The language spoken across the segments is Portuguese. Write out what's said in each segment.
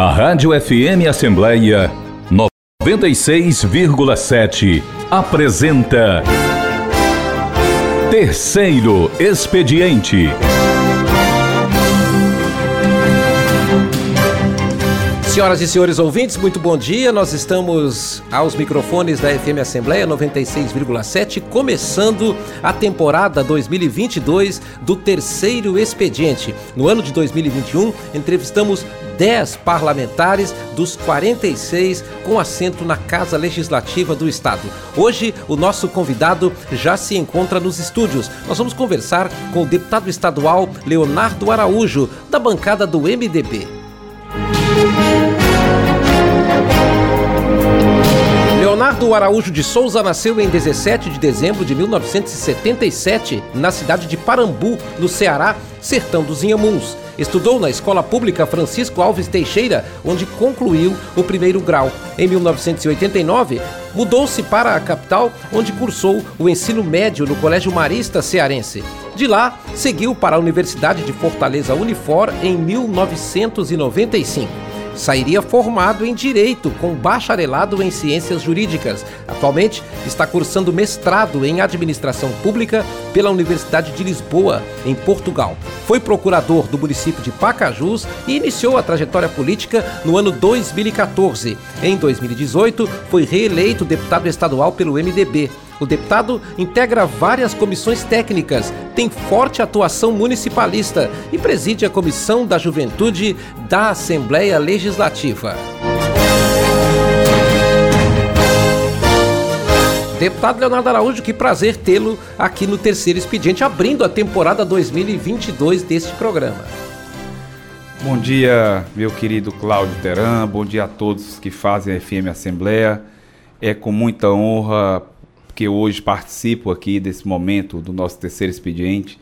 A Rádio FM Assembleia 96,7 apresenta Terceiro Expediente. Senhoras e senhores ouvintes, muito bom dia. Nós estamos aos microfones da FM Assembleia 96,7, começando a temporada 2022 do Terceiro Expediente. No ano de 2021, entrevistamos 10 parlamentares dos 46 com assento na Casa Legislativa do Estado. Hoje, o nosso convidado já se encontra nos estúdios. Nós vamos conversar com o deputado estadual Leonardo Araújo, da bancada do MDB. Leonardo Araújo de Souza nasceu em 17 de dezembro de 1977, na cidade de Parambu, no Ceará, sertão dos Inhamuns. Estudou na Escola Pública Francisco Alves Teixeira, onde concluiu o primeiro grau. Em 1989, mudou-se para a capital, onde cursou o ensino médio no Colégio Marista Cearense. De lá, seguiu para a Universidade de Fortaleza Unifor em 1995 sairia formado em Direito, com bacharelado em Ciências Jurídicas. Atualmente está cursando mestrado em Administração Pública pela Universidade de Lisboa, em Portugal. Foi procurador do município de Pacajus e iniciou a trajetória política no ano 2014. Em 2018, foi reeleito deputado estadual pelo MDB. O deputado integra várias comissões técnicas, tem forte atuação municipalista e preside a Comissão da Juventude da Assembleia Legislativa. Deputado Leonardo Araújo, que prazer tê-lo aqui no terceiro expediente, abrindo a temporada 2022 deste programa. Bom dia, meu querido Cláudio Teran, bom dia a todos que fazem a FM Assembleia. É com muita honra que hoje participo aqui desse momento do nosso terceiro expediente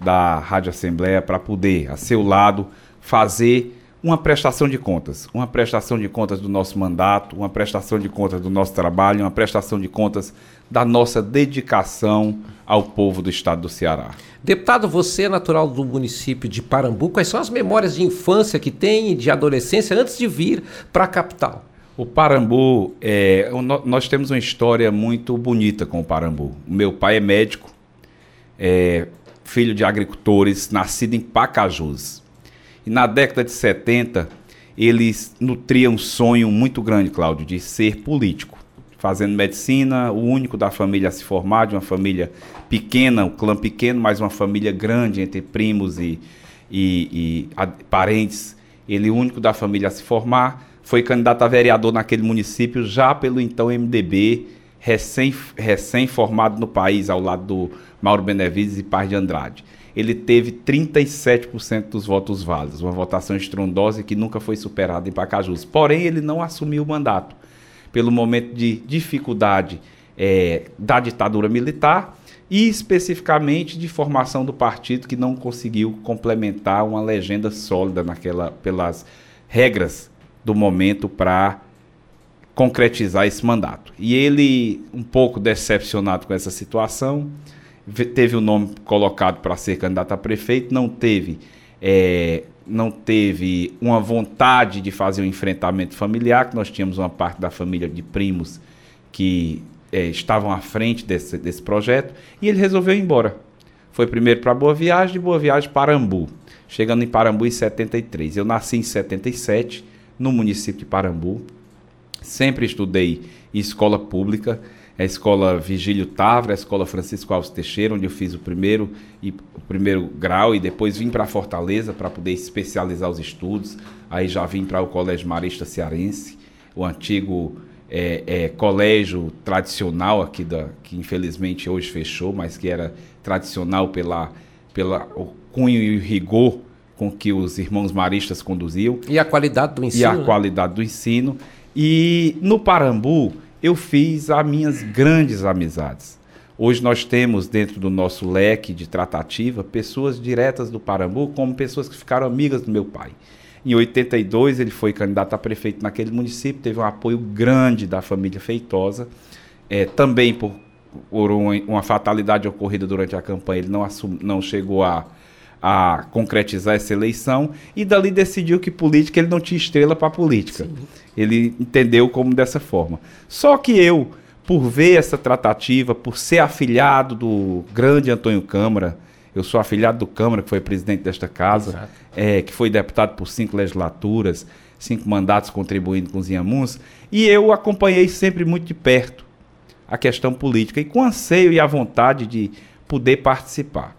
da Rádio Assembleia para poder, a seu lado, fazer uma prestação de contas, uma prestação de contas do nosso mandato, uma prestação de contas do nosso trabalho, uma prestação de contas da nossa dedicação ao povo do estado do Ceará. Deputado, você é natural do município de Parambu. Quais são as memórias de infância que tem de adolescência antes de vir para a capital? O Parambu, é, nós temos uma história muito bonita com o Parambu. O meu pai é médico, é, filho de agricultores, nascido em Pacajus. E na década de 70, eles nutriam um sonho muito grande, Cláudio, de ser político. Fazendo medicina, o único da família a se formar, de uma família pequena, um clã pequeno, mas uma família grande entre primos e, e, e a, parentes. Ele, o único da família a se formar foi candidato a vereador naquele município já pelo então MDB, recém, recém-formado no país, ao lado do Mauro Benevides e Paz de Andrade. Ele teve 37% dos votos válidos, uma votação estrondosa que nunca foi superada em Pacajus. Porém, ele não assumiu o mandato, pelo momento de dificuldade é, da ditadura militar e especificamente de formação do partido que não conseguiu complementar uma legenda sólida naquela pelas regras do momento para concretizar esse mandato. E ele, um pouco decepcionado com essa situação, teve o nome colocado para ser candidato a prefeito, não teve, é, não teve uma vontade de fazer um enfrentamento familiar, que nós tínhamos uma parte da família de primos que é, estavam à frente desse, desse projeto, e ele resolveu ir embora. Foi primeiro para Boa Viagem, de Boa Viagem para Ambu, chegando em Parambu em 73. Eu nasci em 77, no município de Parambu. Sempre estudei em escola pública, a escola Vigílio Tavra, a escola Francisco Alves Teixeira, onde eu fiz o primeiro, e, o primeiro grau e depois vim para Fortaleza para poder especializar os estudos. Aí já vim para o Colégio Marista Cearense, o antigo é, é, colégio tradicional aqui, da, que infelizmente hoje fechou, mas que era tradicional pela, pela o cunho e o rigor com que os irmãos maristas conduziam. E a qualidade do ensino. E a né? qualidade do ensino. E no Parambu eu fiz as minhas grandes amizades. Hoje nós temos dentro do nosso leque de tratativa pessoas diretas do Parambu, como pessoas que ficaram amigas do meu pai. Em 82 ele foi candidato a prefeito naquele município, teve um apoio grande da família Feitosa, é, também por, por uma, uma, fatalidade ocorrida durante a campanha, ele não, assum, não chegou a a concretizar essa eleição e dali decidiu que política ele não tinha estrela para política. Sim. Ele entendeu como dessa forma. Só que eu, por ver essa tratativa, por ser afilhado do grande Antônio Câmara, eu sou afilhado do Câmara, que foi presidente desta casa, é, que foi deputado por cinco legislaturas, cinco mandatos contribuindo com os Inhamuns, e eu acompanhei sempre muito de perto a questão política e com anseio e a vontade de poder participar.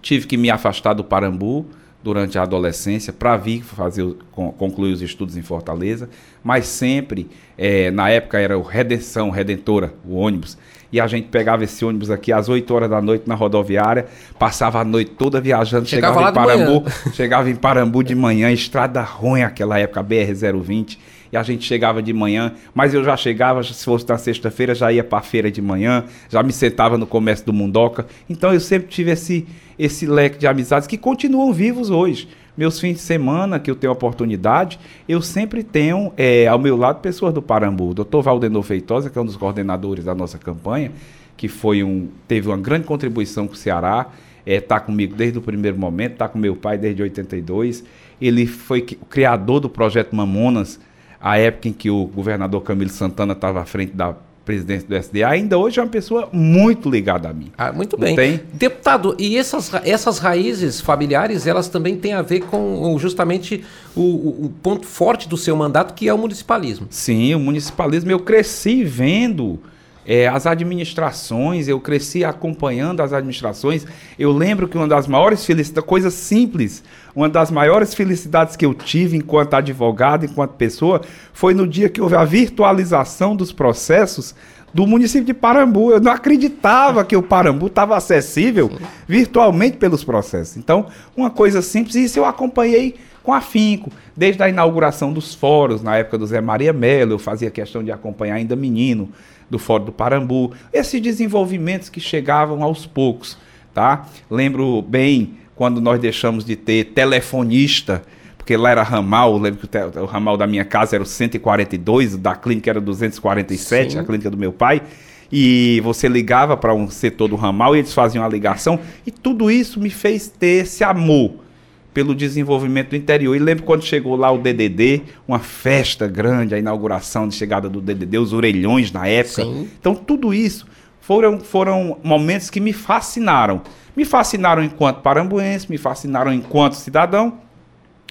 Tive que me afastar do Parambu durante a adolescência para vir fazer concluir os estudos em Fortaleza, mas sempre é, na época era o Redenção Redentora, o ônibus, e a gente pegava esse ônibus aqui às 8 horas da noite na rodoviária, passava a noite toda viajando, chegava, chegava em Parambu, chegava em Parambu de manhã, estrada ruim aquela época, BR 020 e a gente chegava de manhã, mas eu já chegava, se fosse na sexta-feira, já ia para a feira de manhã, já me sentava no comércio do Mundoca. Então eu sempre tive esse, esse leque de amizades que continuam vivos hoje. Meus fins de semana, que eu tenho oportunidade, eu sempre tenho é, ao meu lado pessoas do Parambu. O doutor Valdenor Feitosa, que é um dos coordenadores da nossa campanha, que foi um, teve uma grande contribuição com o Ceará, está é, tá comigo desde o primeiro momento, está com meu pai desde 82. Ele foi o criador do projeto Mamonas, a época em que o governador Camilo Santana estava à frente da presidência do SDA, ainda hoje é uma pessoa muito ligada a mim. Ah, muito bem. Tem? Deputado, e essas, essas raízes familiares, elas também têm a ver com justamente o, o ponto forte do seu mandato, que é o municipalismo. Sim, o municipalismo, eu cresci vendo é, as administrações, eu cresci acompanhando as administrações. Eu lembro que uma das maiores felicidades, coisa simples, uma das maiores felicidades que eu tive enquanto advogado, enquanto pessoa, foi no dia que houve a virtualização dos processos do município de Parambu. Eu não acreditava que o Parambu estava acessível virtualmente pelos processos. Então, uma coisa simples, e isso eu acompanhei com afinco, desde a inauguração dos fóruns, na época do Zé Maria Mello, eu fazia questão de acompanhar ainda menino do Fórum do Parambu, esses desenvolvimentos que chegavam aos poucos, tá? Lembro bem quando nós deixamos de ter telefonista, porque lá era ramal, lembro que o, o ramal da minha casa era o 142, da clínica era 247, Sim. a clínica do meu pai, e você ligava para um setor do ramal e eles faziam a ligação, e tudo isso me fez ter esse amor pelo desenvolvimento do interior. E lembro quando chegou lá o DDD, uma festa grande, a inauguração de chegada do DDD, os orelhões na época. Sim. Então, tudo isso foram, foram momentos que me fascinaram. Me fascinaram enquanto parambuense, me fascinaram enquanto cidadão,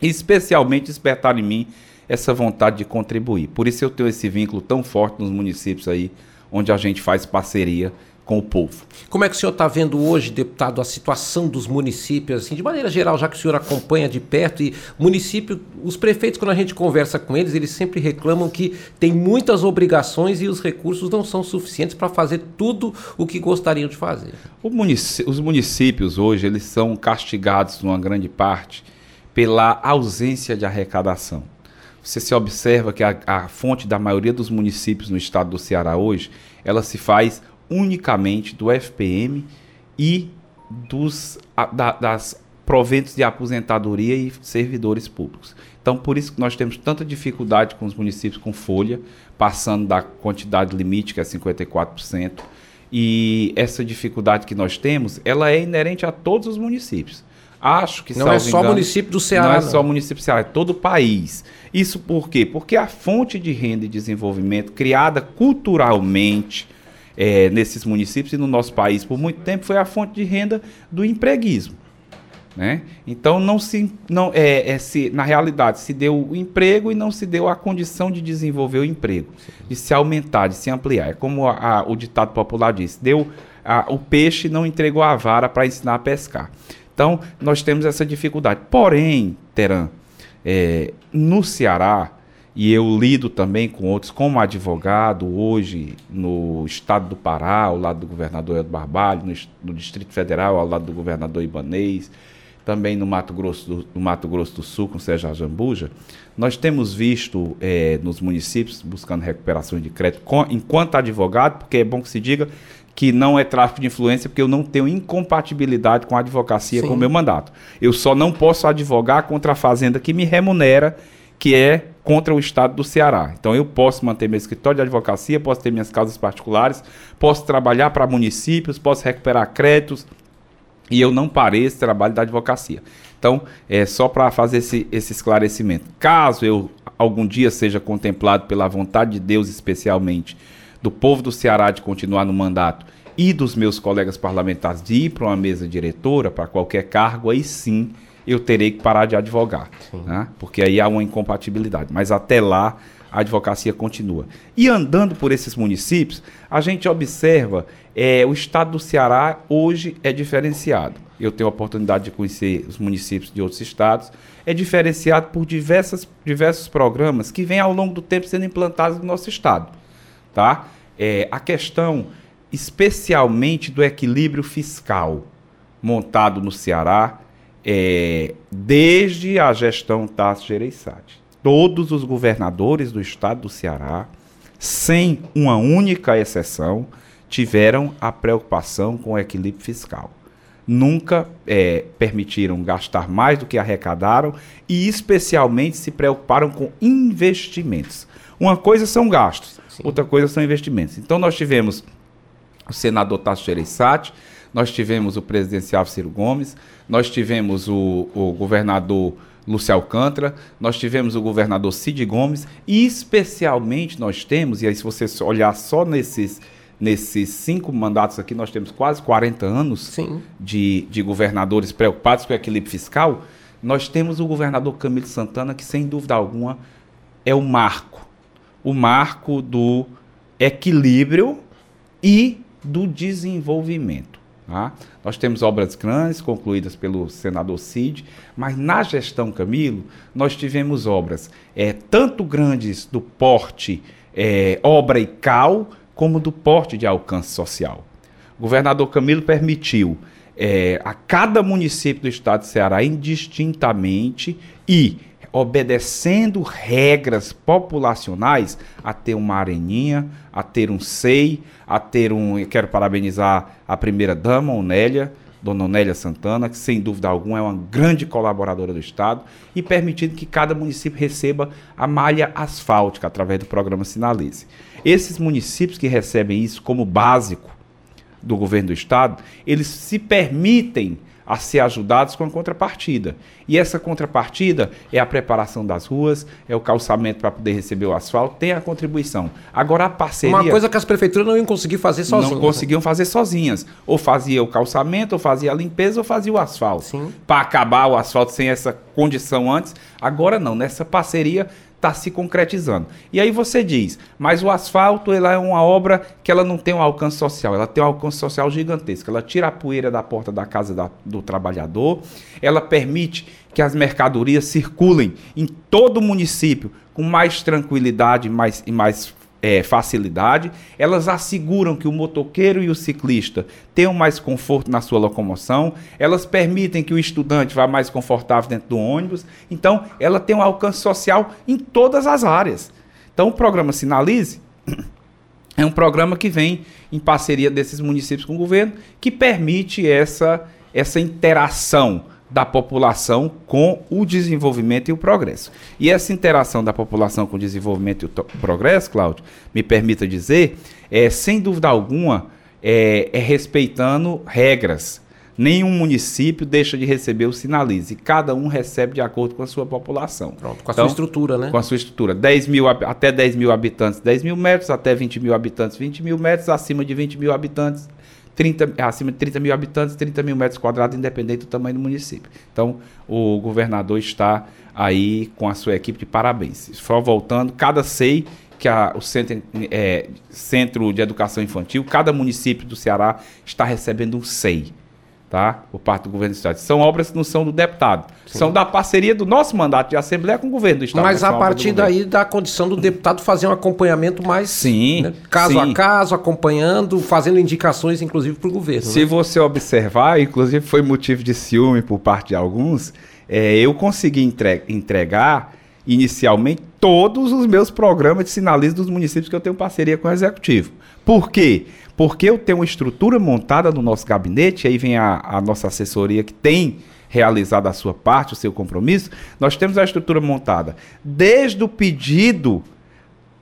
e especialmente despertaram em mim essa vontade de contribuir. Por isso eu tenho esse vínculo tão forte nos municípios aí, onde a gente faz parceria com o povo. Como é que o senhor está vendo hoje, deputado, a situação dos municípios, assim, de maneira geral, já que o senhor acompanha de perto e município, os prefeitos, quando a gente conversa com eles, eles sempre reclamam que tem muitas obrigações e os recursos não são suficientes para fazer tudo o que gostariam de fazer. Munic os municípios hoje, eles são castigados, numa grande parte, pela ausência de arrecadação. Você se observa que a, a fonte da maioria dos municípios no estado do Ceará hoje, ela se faz unicamente do FPM e dos a, da, das proventos de aposentadoria e servidores públicos. Então, por isso que nós temos tanta dificuldade com os municípios com folha, passando da quantidade limite, que é 54%. E essa dificuldade que nós temos, ela é inerente a todos os municípios. Acho que não é só o município do Ceará. Não é só o município do Ceará, é todo o país. Isso por quê? Porque a fonte de renda e desenvolvimento criada culturalmente, é, nesses municípios e no nosso país por muito tempo foi a fonte de renda do empreguismo. Né? Então não se não é, é, se na realidade se deu o emprego e não se deu a condição de desenvolver o emprego, de se aumentar, de se ampliar. É como a, a, o ditado popular diz: deu a, o peixe não entregou a vara para ensinar a pescar. Então nós temos essa dificuldade. Porém, Teran, é, no Ceará e eu lido também com outros, como advogado, hoje no estado do Pará, ao lado do governador Eduardo Barbalho, no, no Distrito Federal, ao lado do governador Ibanês, também no Mato Grosso do, no Mato Grosso do Sul, com Sérgio Jambuja, nós temos visto é, nos municípios, buscando recuperação de crédito, com, enquanto advogado, porque é bom que se diga que não é tráfico de influência, porque eu não tenho incompatibilidade com a advocacia, Sim. com o meu mandato. Eu só não posso advogar contra a fazenda que me remunera que é contra o Estado do Ceará. Então eu posso manter meu escritório de advocacia, posso ter minhas casas particulares, posso trabalhar para municípios, posso recuperar créditos, E eu não parei esse trabalho da advocacia. Então, é só para fazer esse, esse esclarecimento. Caso eu algum dia seja contemplado pela vontade de Deus, especialmente do povo do Ceará de continuar no mandato e dos meus colegas parlamentares de ir para uma mesa diretora, para qualquer cargo, aí sim eu terei que parar de advogar. Né? Porque aí há uma incompatibilidade. Mas até lá a advocacia continua. E andando por esses municípios, a gente observa é, o estado do Ceará hoje é diferenciado. Eu tenho a oportunidade de conhecer os municípios de outros estados. É diferenciado por diversas, diversos programas que vêm ao longo do tempo sendo implantados no nosso estado. Tá? É, a questão especialmente do equilíbrio fiscal montado no Ceará é, desde a gestão Tasso Gereissati todos os governadores do estado do Ceará, sem uma única exceção, tiveram a preocupação com o equilíbrio fiscal. Nunca é, permitiram gastar mais do que arrecadaram e, especialmente, se preocuparam com investimentos. Uma coisa são gastos, Sim. outra coisa são investimentos. Então, nós tivemos o senador Tasso Gereissati, nós tivemos o presidencial Ciro Gomes, nós tivemos o, o governador Lúcio Alcântara, nós tivemos o governador Cid Gomes, e especialmente nós temos, e aí se você olhar só nesses, nesses cinco mandatos aqui, nós temos quase 40 anos de, de governadores preocupados com o equilíbrio fiscal, nós temos o governador Camilo Santana, que sem dúvida alguma é o marco, o marco do equilíbrio e do desenvolvimento. Tá? Nós temos obras grandes concluídas pelo senador Cid, mas na gestão Camilo nós tivemos obras é, tanto grandes do porte é, obra e cal, como do porte de alcance social. O governador Camilo permitiu é, a cada município do estado de Ceará, indistintamente e obedecendo regras populacionais, a ter uma areninha, a ter um SEI, a ter um. Quero parabenizar a primeira dama, Onélia, Dona Onélia Santana, que sem dúvida alguma é uma grande colaboradora do Estado, e permitindo que cada município receba a malha asfáltica através do programa Sinalize. Esses municípios que recebem isso como básico do governo do Estado, eles se permitem a ser ajudados com a contrapartida. E essa contrapartida é a preparação das ruas, é o calçamento para poder receber o asfalto, tem a contribuição. Agora a parceria. Uma coisa que as prefeituras não iam conseguir fazer sozinhas. Não conseguiam fazer sozinhas. Ou fazia o calçamento, ou fazia a limpeza, ou fazia o asfalto. Para acabar o asfalto sem essa condição antes. Agora não, nessa parceria está se concretizando. E aí você diz, mas o asfalto ela é uma obra que ela não tem um alcance social, ela tem um alcance social gigantesco. Ela tira a poeira da porta da casa da, do trabalhador, ela permite que as mercadorias circulem em todo o município com mais tranquilidade mais, e mais é, facilidade, elas asseguram que o motoqueiro e o ciclista tenham mais conforto na sua locomoção, elas permitem que o estudante vá mais confortável dentro do ônibus, então ela tem um alcance social em todas as áreas. Então o programa Sinalize é um programa que vem em parceria desses municípios com o governo, que permite essa, essa interação da população com o desenvolvimento e o progresso. E essa interação da população com o desenvolvimento e o progresso, Cláudio, me permita dizer, é sem dúvida alguma, é, é respeitando regras. Nenhum município deixa de receber o sinalize. Cada um recebe de acordo com a sua população. Pronto, com a então, sua estrutura, né? Com a sua estrutura. 10 mil, até 10 mil habitantes, 10 mil metros, até 20 mil habitantes, 20 mil metros, acima de 20 mil habitantes, 30, acima de 30 mil habitantes, 30 mil metros quadrados, independente do tamanho do município. Então, o governador está aí com a sua equipe de parabéns. Só voltando, cada SEI, que a, o centro, é, centro de Educação Infantil, cada município do Ceará está recebendo um SEI tá? por parte do governo do Estado. São obras que não são do deputado, Sim. são da parceria do nosso mandato de Assembleia com o governo do Estado. Mas a partir daí da condição do deputado fazer um acompanhamento mais sim, né? caso sim. a caso, acompanhando, fazendo indicações, inclusive, para o governo. Se né? você observar, inclusive foi motivo de ciúme por parte de alguns, é, eu consegui entregar inicialmente todos os meus programas de sinalismo dos municípios que eu tenho parceria com o Executivo. Por quê? Porque eu tenho uma estrutura montada no nosso gabinete, aí vem a, a nossa assessoria que tem realizado a sua parte, o seu compromisso, nós temos a estrutura montada desde o pedido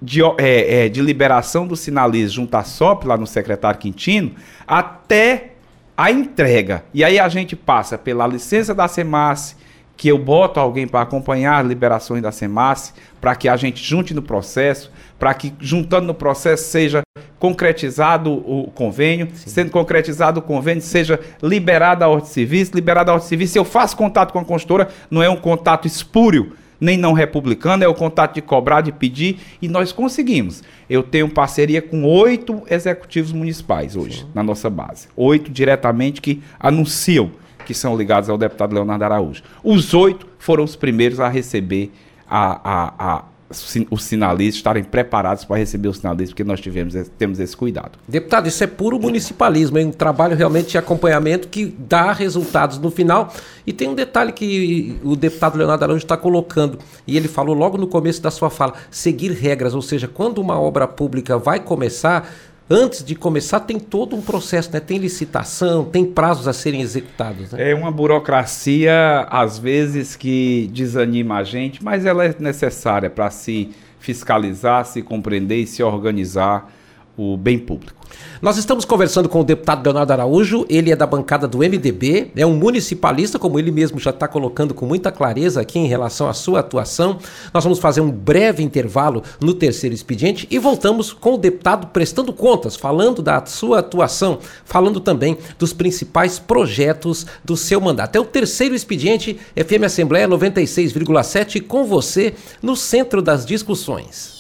de, é, é, de liberação do sinalismo junto à SOP, lá no secretário Quintino, até a entrega. E aí a gente passa pela licença da SEMAS, que eu boto alguém para acompanhar as liberações da SEMAS, para que a gente junte no processo, para que juntando no processo seja concretizado o convênio, Sim. sendo concretizado o convênio, seja liberada a ordem de serviço, liberada a ordem de serviço. Se eu faço contato com a consultora, não é um contato espúrio, nem não republicano, é o contato de cobrar, de pedir, e nós conseguimos. Eu tenho parceria com oito executivos municipais hoje, Sim. na nossa base. Oito diretamente que anunciam que são ligados ao deputado Leonardo Araújo. Os oito foram os primeiros a receber a, a, a os sinalistas estarem preparados para receber os sinalistas, porque nós tivemos, temos esse cuidado. Deputado, isso é puro municipalismo, é um trabalho realmente de acompanhamento que dá resultados no final. E tem um detalhe que o deputado Leonardo Araújo está colocando, e ele falou logo no começo da sua fala: seguir regras, ou seja, quando uma obra pública vai começar, antes de começar tem todo um processo, né? Tem licitação, tem prazos a serem executados. Né? É uma burocracia, às vezes, que desanima a gente, mas ela é necessária para se fiscalizar, se compreender e se organizar o bem público. Nós estamos conversando com o deputado Leonardo Araújo, ele é da bancada do MDB, é um municipalista, como ele mesmo já está colocando com muita clareza aqui em relação à sua atuação. Nós vamos fazer um breve intervalo no terceiro expediente e voltamos com o deputado prestando contas, falando da sua atuação, falando também dos principais projetos do seu mandato. É o terceiro expediente, FM Assembleia 96,7, com você no centro das discussões.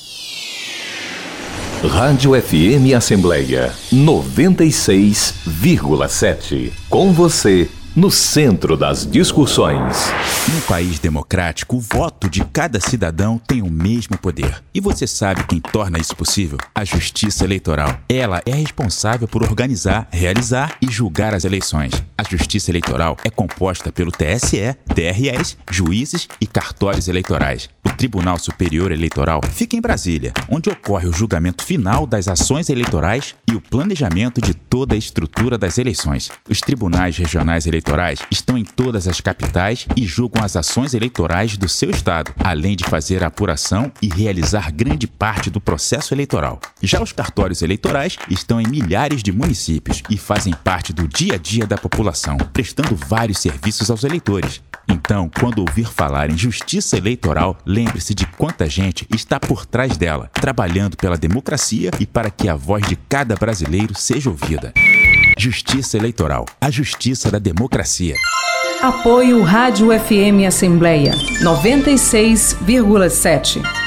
Rádio FM Assembleia 96,7. Com você no centro das discussões. Num país democrático, o voto de cada cidadão tem o mesmo poder. E você sabe quem torna isso possível? A Justiça Eleitoral. Ela é responsável por organizar, realizar e julgar as eleições. A Justiça Eleitoral é composta pelo TSE, TREs, juízes e cartórios eleitorais. O Tribunal Superior Eleitoral fica em Brasília, onde ocorre o julgamento final das ações eleitorais e o planejamento de toda a estrutura das eleições. Os tribunais regionais eleitorais eleitorais estão em todas as capitais e julgam as ações eleitorais do seu estado, além de fazer a apuração e realizar grande parte do processo eleitoral. Já os cartórios eleitorais estão em milhares de municípios e fazem parte do dia a dia da população, prestando vários serviços aos eleitores. Então, quando ouvir falar em justiça eleitoral, lembre-se de quanta gente está por trás dela, trabalhando pela democracia e para que a voz de cada brasileiro seja ouvida. Justiça Eleitoral, a justiça da democracia. Apoio Rádio FM Assembleia 96,7.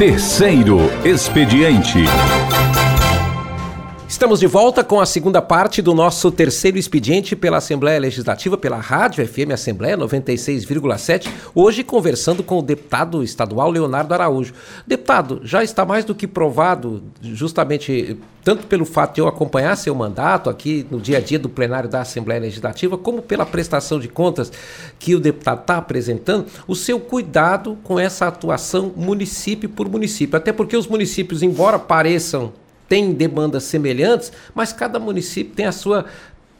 Terceiro Expediente. Estamos de volta com a segunda parte do nosso terceiro expediente pela Assembleia Legislativa, pela Rádio FM Assembleia 96,7. Hoje conversando com o deputado estadual Leonardo Araújo. Deputado, já está mais do que provado, justamente tanto pelo fato de eu acompanhar seu mandato aqui no dia a dia do plenário da Assembleia Legislativa, como pela prestação de contas que o deputado está apresentando, o seu cuidado com essa atuação município por município. Até porque os municípios, embora pareçam tem demandas semelhantes, mas cada município tem a sua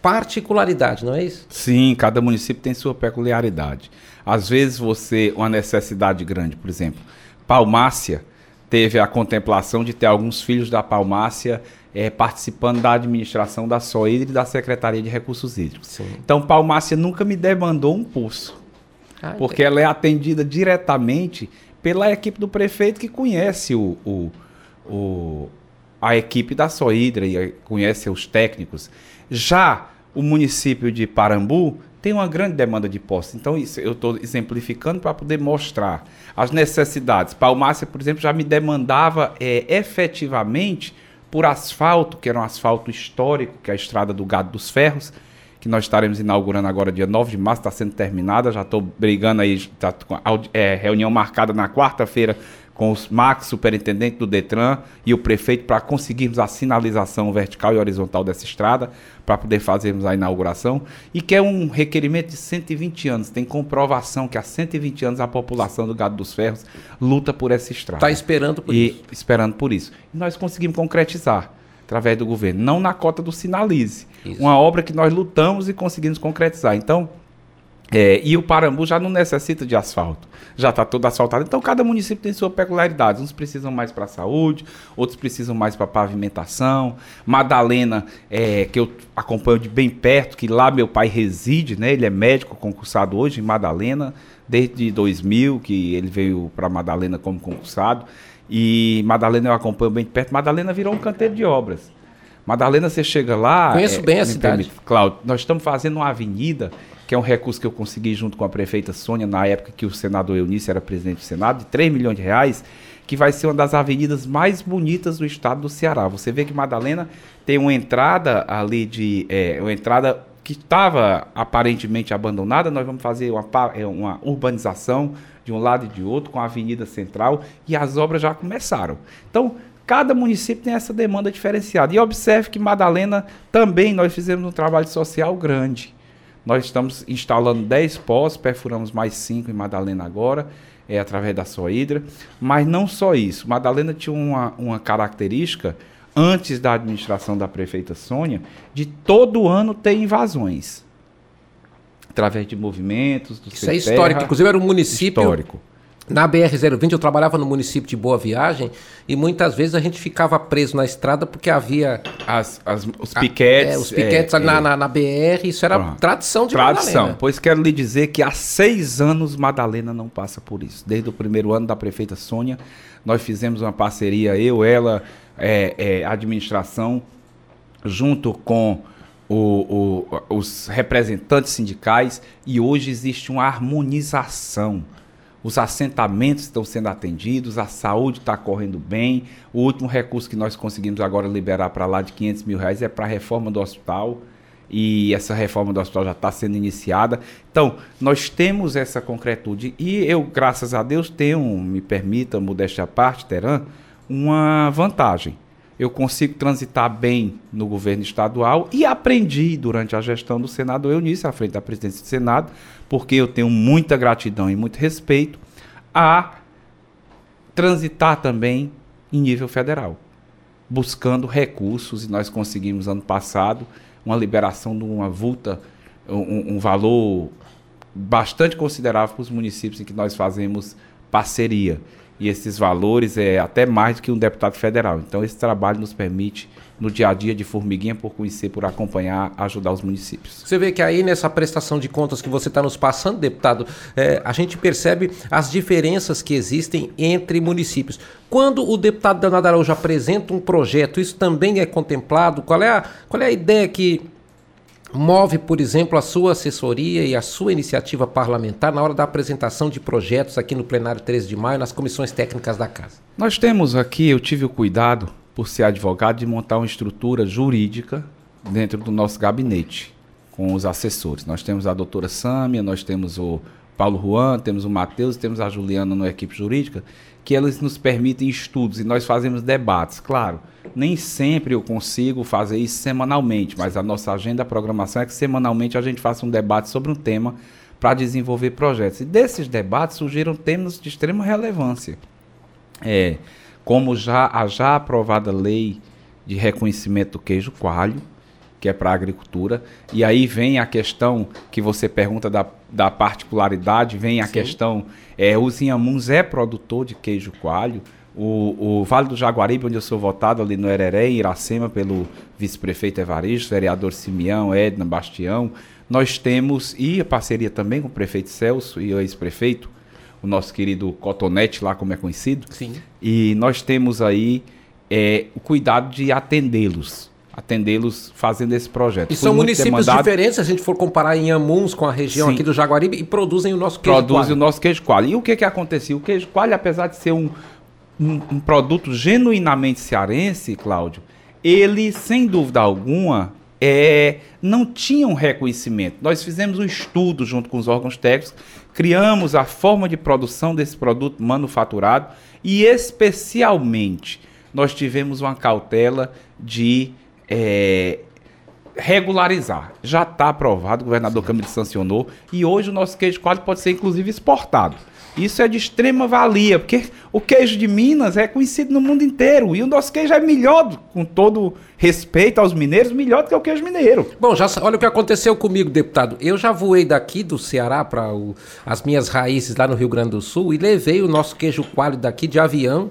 particularidade, não é isso? Sim, cada município tem sua peculiaridade. Às vezes você, uma necessidade grande, por exemplo, Palmácia teve a contemplação de ter alguns filhos da Palmácia é, participando da administração da SOIDRE e da Secretaria de Recursos Hídricos. Sim. Então, Palmácia nunca me demandou um pulso, ah, porque ela é atendida diretamente pela equipe do prefeito que conhece o, o, o a equipe da Soidra e conhece os técnicos. Já o município de Parambu tem uma grande demanda de postos. Então, isso eu estou exemplificando para poder mostrar as necessidades. Palmácia, por exemplo, já me demandava é, efetivamente por asfalto, que era um asfalto histórico, que é a estrada do Gado dos Ferros, que nós estaremos inaugurando agora dia 9 de março, está sendo terminada, já estou brigando aí, com é, reunião marcada na quarta-feira com os Max, superintendente do Detran e o prefeito para conseguirmos a sinalização vertical e horizontal dessa estrada, para poder fazermos a inauguração, e que é um requerimento de 120 anos. Tem comprovação que há 120 anos a população do Gado dos Ferros luta por essa estrada. Está esperando por e, isso. Esperando por isso. E nós conseguimos concretizar através do governo, não na cota do Sinalize. Isso. Uma obra que nós lutamos e conseguimos concretizar. Então, é, e o Parambu já não necessita de asfalto, já está todo asfaltado. Então, cada município tem sua peculiaridade. Uns precisam mais para a saúde, outros precisam mais para pavimentação. Madalena, é, que eu acompanho de bem perto, que lá meu pai reside, né? Ele é médico concursado hoje em Madalena, desde 2000, que ele veio para Madalena como concursado. E Madalena eu acompanho bem de perto. Madalena virou um canteiro de obras. Madalena, você chega lá. Conheço é, bem a cidade. Permite, Cláudio, nós estamos fazendo uma avenida que é um recurso que eu consegui junto com a prefeita Sônia, na época que o senador Eunice era presidente do Senado, de 3 milhões de reais, que vai ser uma das avenidas mais bonitas do estado do Ceará. Você vê que Madalena tem uma entrada ali de. É, uma entrada que estava aparentemente abandonada, nós vamos fazer uma, é, uma urbanização de um lado e de outro, com a Avenida Central, e as obras já começaram. Então, cada município tem essa demanda diferenciada. E observe que Madalena também nós fizemos um trabalho social grande. Nós estamos instalando 10 pós, perfuramos mais 5 em Madalena agora, é, através da Soidra. Mas não só isso. Madalena tinha uma, uma característica, antes da administração da prefeita Sônia, de todo ano ter invasões. Através de movimentos. Do isso é histórico. Inclusive era um município histórico. Na BR-020 eu trabalhava no município de Boa Viagem e muitas vezes a gente ficava preso na estrada porque havia... As, as os piquetes. A, é, os piquetes é, na, é. na, na, BR, isso era ah, tradição de Tradição, Madalena. pois quero lhe dizer que há seis anos Madalena não passa por isso. Desde o primeiro ano da prefeita Sônia, nós fizemos uma parceria, eu, ela, é, é administração, junto com... O, o, os representantes sindicais e hoje existe uma harmonização os assentamentos estão sendo atendidos, a saúde está correndo bem. O último recurso que nós conseguimos agora liberar para lá de 500 mil reais é para a reforma do hospital. E essa reforma do hospital já está sendo iniciada. Então, nós temos essa concretude. E eu, graças a Deus, tenho, me permita, modéstia à parte, Teran, uma vantagem. Eu consigo transitar bem no governo estadual e aprendi durante a gestão do senador Eunice, à frente da presidência do Senado, porque eu tenho muita gratidão e muito respeito, a transitar também em nível federal, buscando recursos, e nós conseguimos ano passado uma liberação de uma vulta, um, um valor bastante considerável para os municípios em que nós fazemos parceria. E esses valores é até mais do que um deputado federal. Então, esse trabalho nos permite no dia a dia de formiguinha por conhecer, por acompanhar, ajudar os municípios. Você vê que aí nessa prestação de contas que você está nos passando, deputado, é, a gente percebe as diferenças que existem entre municípios. Quando o deputado Danado Araújo apresenta um projeto, isso também é contemplado? Qual é a, qual é a ideia que move, por exemplo, a sua assessoria e a sua iniciativa parlamentar na hora da apresentação de projetos aqui no plenário 13 de maio, nas comissões técnicas da casa? Nós temos aqui, eu tive o cuidado por ser advogado, de montar uma estrutura jurídica dentro do nosso gabinete, com os assessores. Nós temos a doutora Sâmia, nós temos o Paulo Juan, temos o Matheus, temos a Juliana na equipe jurídica, que eles nos permitem estudos e nós fazemos debates. Claro, nem sempre eu consigo fazer isso semanalmente, mas a nossa agenda, a programação é que semanalmente a gente faça um debate sobre um tema para desenvolver projetos. E desses debates surgiram temas de extrema relevância. É, como já a já aprovada lei de reconhecimento do queijo coalho, que é para a agricultura. E aí vem a questão que você pergunta da, da particularidade, vem a Sim. questão, é, os Inhamuns é produtor de queijo coalho, o, o, Vale do Jaguaribe, onde eu sou votado ali no Hereré, em Iracema, pelo vice-prefeito Evaristo, vereador Simeão, Edna, Bastião, nós temos, e a parceria também com o prefeito Celso e o ex-prefeito, o nosso querido Cotonete, lá como é conhecido. Sim. E nós temos aí é, o cuidado de atendê-los atendê-los fazendo esse projeto. E são municípios demandado. diferentes, se a gente for comparar em Amuns com a região Sim. aqui do Jaguaribe, e produzem o nosso queijo Produzem coalho. o nosso queijo coalho. E o que que acontecia? O queijo coalho, apesar de ser um, um, um produto genuinamente cearense, Cláudio, ele, sem dúvida alguma, é, não tinha um reconhecimento. Nós fizemos um estudo junto com os órgãos técnicos, criamos a forma de produção desse produto manufaturado e, especialmente, nós tivemos uma cautela de é, regularizar. Já está aprovado, o governador Câmara sancionou, e hoje o nosso queijo coalho pode ser inclusive exportado. Isso é de extrema valia, porque o queijo de Minas é conhecido no mundo inteiro e o nosso queijo é melhor, com todo respeito aos mineiros, melhor do que o queijo mineiro. Bom, já olha o que aconteceu comigo, deputado. Eu já voei daqui do Ceará para as minhas raízes lá no Rio Grande do Sul e levei o nosso queijo coalho daqui de avião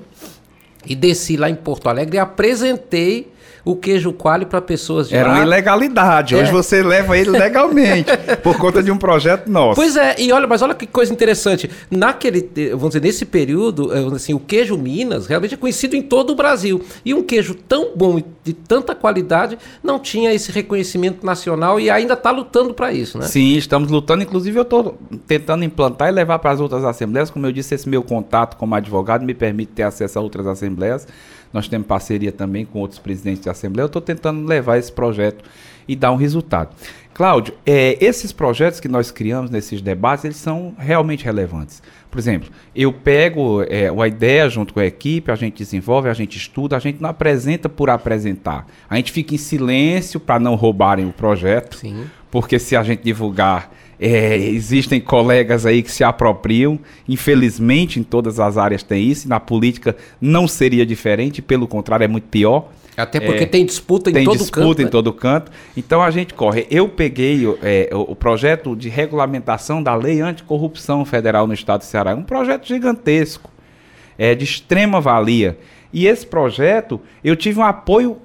e desci lá em Porto Alegre e apresentei o queijo coalho para pessoas de Era lá. uma ilegalidade. Hoje é. você leva ele legalmente, por conta de um projeto nosso. Pois é, e olha, mas olha que coisa interessante. Naquele, vamos dizer, nesse período, eh, assim, o queijo Minas realmente é conhecido em todo o Brasil. E um queijo tão bom e de tanta qualidade não tinha esse reconhecimento nacional e ainda está lutando para isso, né? Sim, estamos lutando. Inclusive, eu estou tentando implantar e levar para as outras assembleias. Como eu disse, esse meu contato como advogado me permite ter acesso a outras assembleias. Nós temos parceria também com outros presidentes de Assembleia. Eu estou tentando levar esse projeto e dar um resultado. Cláudio, é, esses projetos que nós criamos nesses debates, eles são realmente relevantes. Por exemplo, eu pego é, uma ideia junto com a equipe, a gente desenvolve, a gente estuda, a gente não apresenta por apresentar. A gente fica em silêncio para não roubarem o projeto, Sim. Porque se a gente divulgar é, existem colegas aí que se apropriam, infelizmente em todas as áreas tem isso, na política não seria diferente, pelo contrário, é muito pior. Até porque é, tem disputa em tem todo disputa canto. em né? todo canto. Então a gente corre. Eu peguei é, o, o, projeto de regulamentação da lei anticorrupção federal no estado do Ceará. Um projeto gigantesco, é, de extrema valia. E esse projeto, eu tive um apoio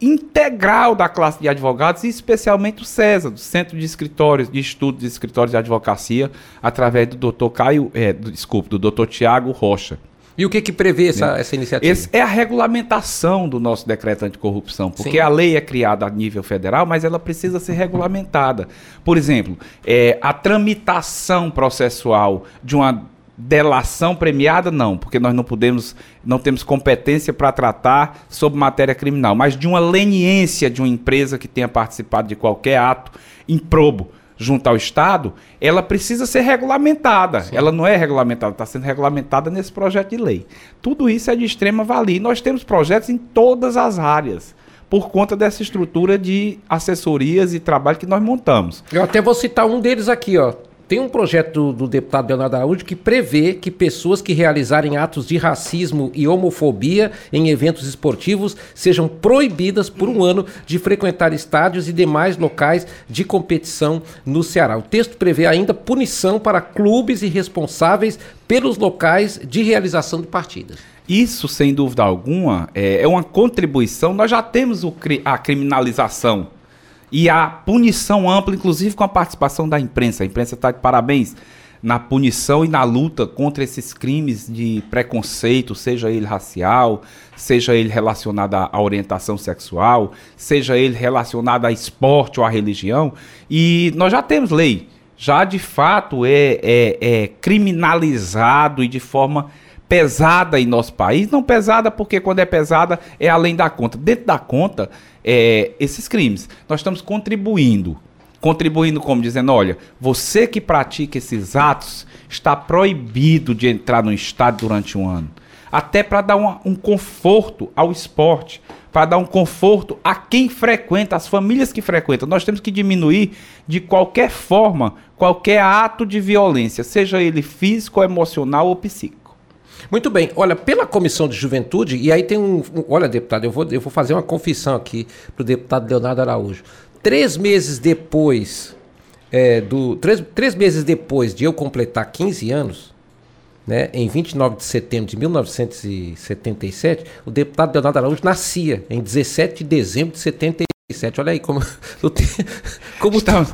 integral da classe de advogados, e especialmente o César, do Centro de Escritórios, de Estudo de Escritórios de Advocacia, através do doutor Caio, é, do, desculpe, do doutor Tiago Rocha. E o que, que prevê essa, essa iniciativa? Esse é a regulamentação do nosso decreto anticorrupção, porque Sim. a lei é criada a nível federal, mas ela precisa ser regulamentada. Por exemplo, é, a tramitação processual de uma delação premiada não, porque nós não podemos, não temos competência para tratar sobre matéria criminal, mas de uma leniência de uma empresa que tenha participado de qualquer ato improbo junto ao Estado, ela precisa ser regulamentada. Sim. Ela não é regulamentada, está sendo regulamentada nesse projeto de lei. Tudo isso é de extrema valia. E nós temos projetos em todas as áreas por conta dessa estrutura de assessorias e trabalho que nós montamos. Eu até vou citar um deles aqui, ó. Tem um projeto do, do, deputado Leonardo Araújo que prevê que pessoas que realizarem atos de racismo e homofobia em eventos esportivos sejam proibidas por um ano de frequentar estádios e demais locais de competição no Ceará. O texto prevê ainda punição para clubes e responsáveis pelos locais de realização de partidas. Isso, sem dúvida alguma, é, é uma contribuição. Nós já temos a criminalização e a punição ampla, inclusive com a participação da imprensa. A imprensa está de parabéns na punição e na luta contra esses crimes de preconceito, seja ele racial, seja ele relacionado à orientação sexual, seja ele relacionado a esporte ou à religião. E nós já temos lei. Já de fato é, é, é criminalizado e de forma pesada em nosso país. Não pesada porque quando é pesada é além da conta. Dentro da conta, é, esses crimes. Nós estamos contribuindo. Contribuindo como dizendo, olha, você que pratica esses atos está proibido de entrar no estádio durante um ano. Até para dar um, um conforto ao esporte, para dar um conforto a quem frequenta, as famílias que frequentam. Nós temos que diminuir de qualquer forma qualquer ato de violência, seja ele físico, emocional ou psíquico. Muito bem. Olha, pela Comissão de Juventude, e aí tem um. olha, deputado, eu vou, eu vou fazer uma confissão aqui para o deputado Leonardo Araújo. Três meses depois. É, do, três, três meses depois de eu completar 15 anos, né, em 29 de setembro de 1977, o deputado Leonardo Araújo nascia em 17 de dezembro de 77. Olha aí como. como está.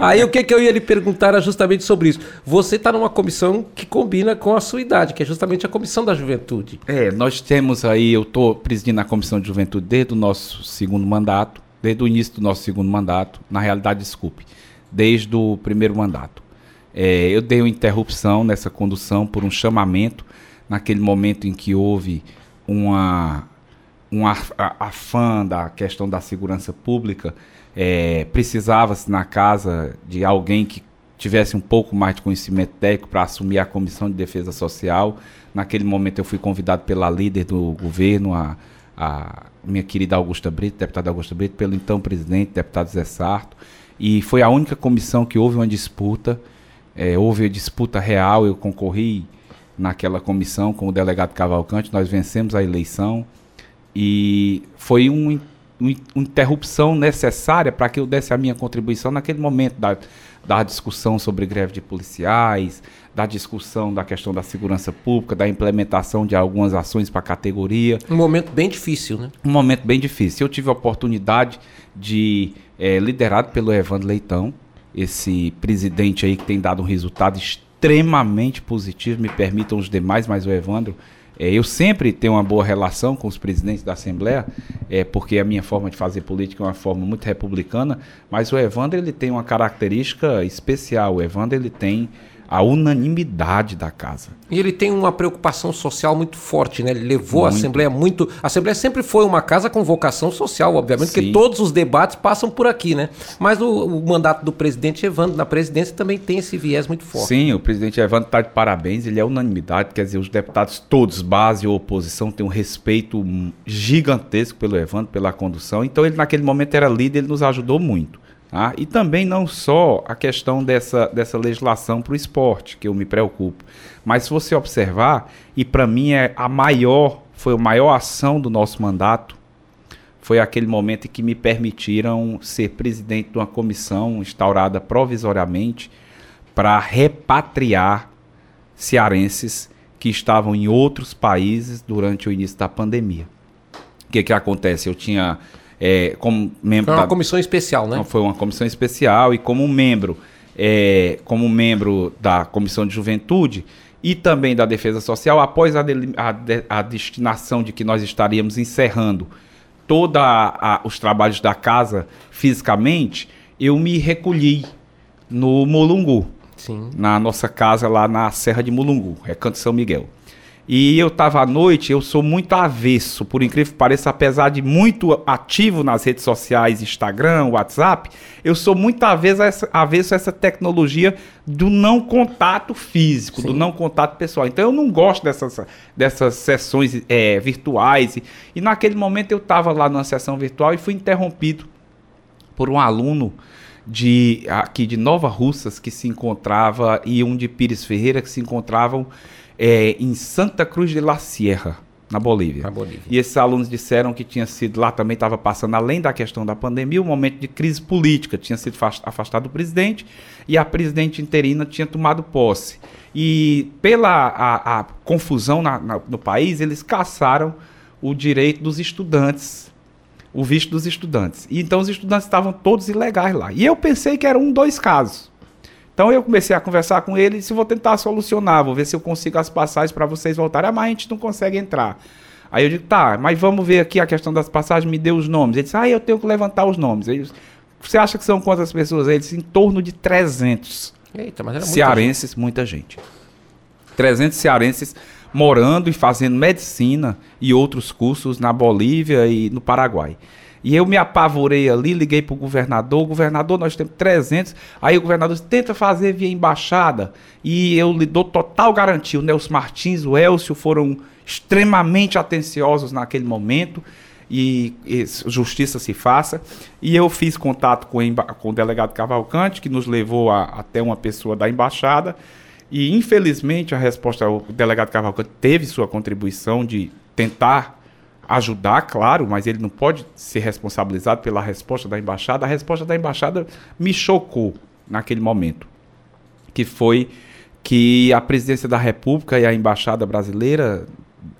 aí o que, que eu ia lhe perguntar era justamente sobre isso. Você está numa comissão que combina com a sua idade, que é justamente a comissão da juventude. É, nós temos aí, eu estou presidindo a comissão de juventude desde o nosso segundo mandato, desde o início do nosso segundo mandato. Na realidade, desculpe, desde o primeiro mandato. É, eu dei uma interrupção nessa condução por um chamamento, naquele momento em que houve uma, um afã da questão da segurança pública, é, precisava-se na casa de alguém que tivesse um pouco mais de conhecimento técnico para assumir a Comissão de Defesa Social. Naquele momento eu fui convidado pela líder do governo, a, a minha querida Augusta Brito, deputada Augusta Brito, pelo então presidente, deputado Zé Sarto, e foi a única comissão que houve uma disputa é, houve a disputa real, eu concorri naquela comissão com o delegado Cavalcante, nós vencemos a eleição e foi um, uma interrupção necessária para que eu desse a minha contribuição naquele momento da, da discussão sobre greve de policiais, da discussão da questão da segurança pública, da implementação de algumas ações para a categoria. Um momento bem difícil, né? Um momento bem difícil. Eu tive a oportunidade de, é, liderado pelo Evandro Leitão, esse presidente aí que tem dado um resultado extremamente positivo, me permitam os demais, mas o Evandro, é, eu sempre tenho uma boa relação com os presidentes da Assembleia, é, porque a minha forma de fazer política é uma forma muito republicana, mas o Evandro ele tem uma característica especial. O Evandro ele tem a unanimidade da casa. E ele tem uma preocupação social muito forte, né? Ele levou muito. a Assembleia muito. A Assembleia sempre foi uma casa com vocação social, obviamente, Sim. porque todos os debates passam por aqui, né? Mas o, o, mandato do presidente Evandro na presidência também tem esse viés muito forte. Sim, o presidente Evandro está de parabéns, ele é unanimidade, quer dizer, os deputados todos, base ou oposição, têm um respeito gigantesco pelo Evandro, pela condução. Então ele naquele momento era líder, ele nos ajudou muito. Ah, e também não só a questão dessa, dessa legislação para o esporte, que eu me preocupo, mas se você observar, e para mim é a maior, foi a maior ação do nosso mandato, foi aquele momento em que me permitiram ser presidente de uma comissão instaurada provisoriamente para repatriar cearenses que estavam em outros países durante o início da pandemia. O que, que acontece? Eu tinha é, como membro foi uma da, comissão especial, né? Foi uma comissão especial e como membro, é, como membro da comissão de juventude e também da defesa social, após a, de, a, de, a destinação de que nós estaríamos encerrando todos os trabalhos da casa fisicamente, eu me recolhi no Mulungu, Sim. na nossa casa lá na Serra de Mulungu, Recanto São Miguel. E eu estava à noite, eu sou muito avesso, por incrível que pareça, apesar de muito ativo nas redes sociais, Instagram, WhatsApp, eu sou muito avesso a essa, avesso a essa tecnologia do não contato físico, Sim. do não contato pessoal. Então eu não gosto dessas, dessas sessões é, virtuais. E, e naquele momento eu estava lá numa sessão virtual e fui interrompido por um aluno de aqui de Nova Russas que se encontrava e um de Pires Ferreira que se encontravam é, em Santa Cruz de la Sierra, na Bolívia. na Bolívia. E esses alunos disseram que tinha sido lá também estava passando além da questão da pandemia, um momento de crise política, tinha sido afastado o presidente e a presidente interina tinha tomado posse. E pela a, a confusão na, na, no país, eles caçaram o direito dos estudantes, o visto dos estudantes. E então os estudantes estavam todos ilegais lá. E eu pensei que eram um, dois casos. Então eu comecei a conversar com ele e disse, vou tentar solucionar, vou ver se eu consigo as passagens para vocês voltarem. Ah, mas a gente não consegue entrar. Aí eu digo, tá, mas vamos ver aqui a questão das passagens, me dê os nomes. Ele disse, ah, eu tenho que levantar os nomes. Disse, você acha que são quantas pessoas? Ele disse, em torno de 300 Eita, mas era muita cearenses, gente. muita gente. 300 cearenses morando e fazendo medicina e outros cursos na Bolívia e no Paraguai. E eu me apavorei ali, liguei para o governador. Governador, nós temos 300. Aí o governador tenta fazer via embaixada. E eu lhe dou total garantia. O Nelson Martins, o Elcio foram extremamente atenciosos naquele momento. E, e, justiça se faça. E eu fiz contato com, com o delegado Cavalcante, que nos levou a, até uma pessoa da embaixada. E, infelizmente, a resposta, o delegado Cavalcante teve sua contribuição de tentar ajudar, claro, mas ele não pode ser responsabilizado pela resposta da embaixada. A resposta da embaixada me chocou naquele momento, que foi que a presidência da República e a embaixada brasileira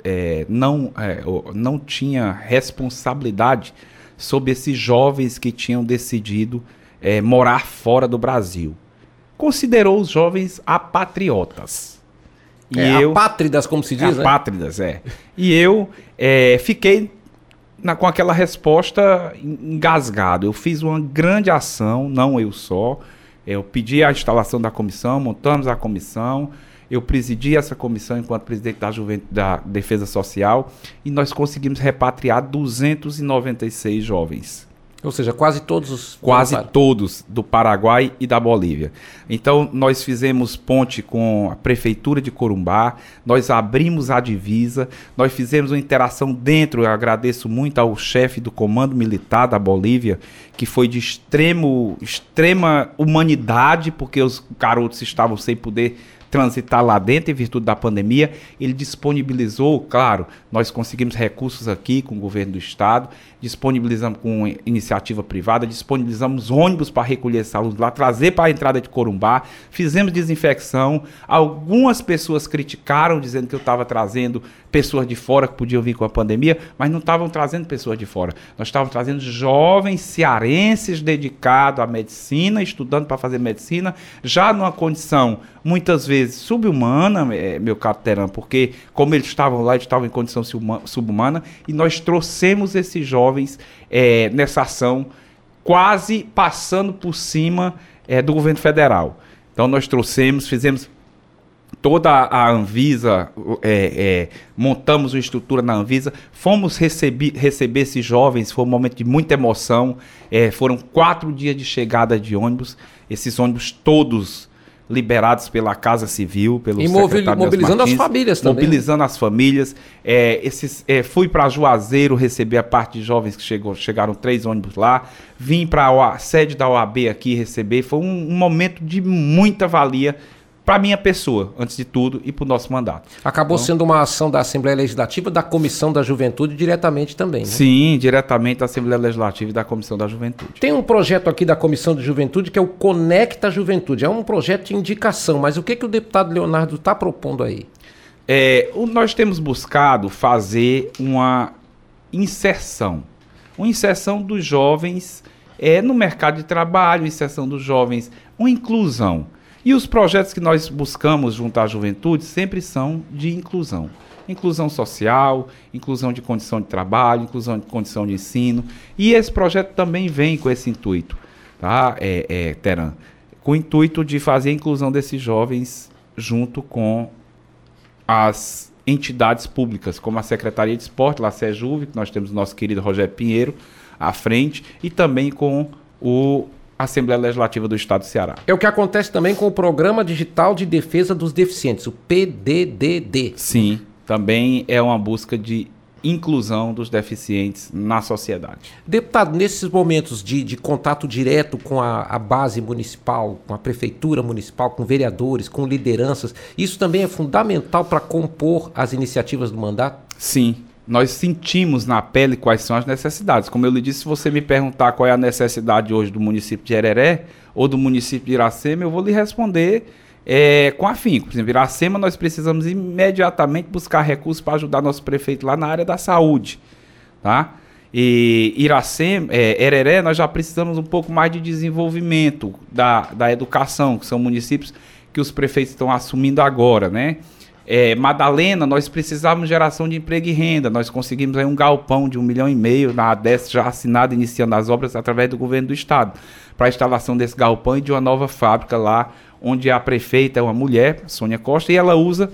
é, não, é, não tinha responsabilidade sobre esses jovens que tinham decidido é, morar fora do Brasil. Considerou os jovens apatriotas. E é, eu, apátridas, como se diz, é, né? Apátridas, é. E eu é, fiquei na, com aquela resposta engasgado. Eu fiz uma grande ação, não eu só. Eu pedi a instalação da comissão, montamos a comissão, eu presidi essa comissão enquanto presidente da, Juventude, da Defesa Social e nós conseguimos repatriar 296 jovens. Ou seja, quase todos os. Quase todos do Paraguai e da Bolívia. Então, nós fizemos ponte com a Prefeitura de Corumbá, nós abrimos a divisa, nós fizemos uma interação dentro. Eu agradeço muito ao chefe do Comando Militar da Bolívia, que foi de extremo, extrema humanidade, porque os garotos estavam sem poder transitar lá dentro em virtude da pandemia. Ele disponibilizou, claro, nós conseguimos recursos aqui com o governo do estado, disponibilizamos com iniciativa privada, disponibilizamos ônibus para recolher esses alunos lá, trazer para a entrada de Corumbá, fizemos desinfecção. Algumas pessoas criticaram, dizendo que eu estava trazendo pessoas de fora que podiam vir com a pandemia, mas não estavam trazendo pessoas de fora. Nós estávamos trazendo jovens cearenses dedicados à medicina, estudando para fazer medicina, já numa condição muitas vezes subhumana, é, meu caro Teran, porque como eles estavam lá, eles estavam em condição subhumana, e nós trouxemos esses jovens é, nessa ação, quase passando por cima é, do governo federal. Então nós trouxemos, fizemos toda a Anvisa, é, é, montamos uma estrutura na Anvisa, fomos receber, receber esses jovens, foi um momento de muita emoção, é, foram quatro dias de chegada de ônibus, esses ônibus todos liberados pela Casa Civil, pelo e mobilizando Martins, as famílias também. Mobilizando as famílias. É, esses, é, fui para Juazeiro receber a parte de jovens que chegou, chegaram três ônibus lá. Vim para a sede da OAB aqui receber. Foi um, um momento de muita valia para minha pessoa, antes de tudo, e para o nosso mandato. Acabou então, sendo uma ação da Assembleia Legislativa, da Comissão da Juventude diretamente também. Né? Sim, diretamente da Assembleia Legislativa e da Comissão da Juventude. Tem um projeto aqui da Comissão de Juventude que é o Conecta Juventude. É um projeto de indicação, mas o que, que o deputado Leonardo está propondo aí? É, o, nós temos buscado fazer uma inserção. Uma inserção dos jovens é, no mercado de trabalho, inserção dos jovens, uma inclusão. E os projetos que nós buscamos junto à juventude sempre são de inclusão. Inclusão social, inclusão de condição de trabalho, inclusão de condição de ensino. E esse projeto também vem com esse intuito, tá, é, é, Teran? Com o intuito de fazer a inclusão desses jovens junto com as entidades públicas, como a Secretaria de Esporte, lá Sejuve, que nós temos o nosso querido Rogério Pinheiro à frente, e também com o Assembleia Legislativa do Estado do Ceará. É o que acontece também com o Programa Digital de Defesa dos Deficientes, o PDDD. Sim, também é uma busca de inclusão dos deficientes na sociedade. Deputado, nesses momentos de, de contato direto com a, a, base municipal, com a prefeitura municipal, com vereadores, com lideranças, isso também é fundamental para compor as iniciativas do mandato? Sim, nós sentimos na pele quais são as necessidades. Como eu lhe disse, se você me perguntar qual é a necessidade hoje do município de Hereré ou do município de Iracema, eu vou lhe responder é, com afinco. Por exemplo, Iracema, nós precisamos imediatamente buscar recursos para ajudar nosso prefeito lá na área da saúde. Tá? E Iracema, é, Hereré, nós já precisamos um pouco mais de desenvolvimento da, da educação, que são municípios que os prefeitos estão assumindo agora, né? É, Madalena, nós precisávamos de geração de emprego e renda. Nós conseguimos aí um galpão de um milhão e meio na ADES já assinado, iniciando as obras através do governo do estado, para a instalação desse galpão e de uma nova fábrica lá, onde a prefeita é uma mulher, Sônia Costa, e ela usa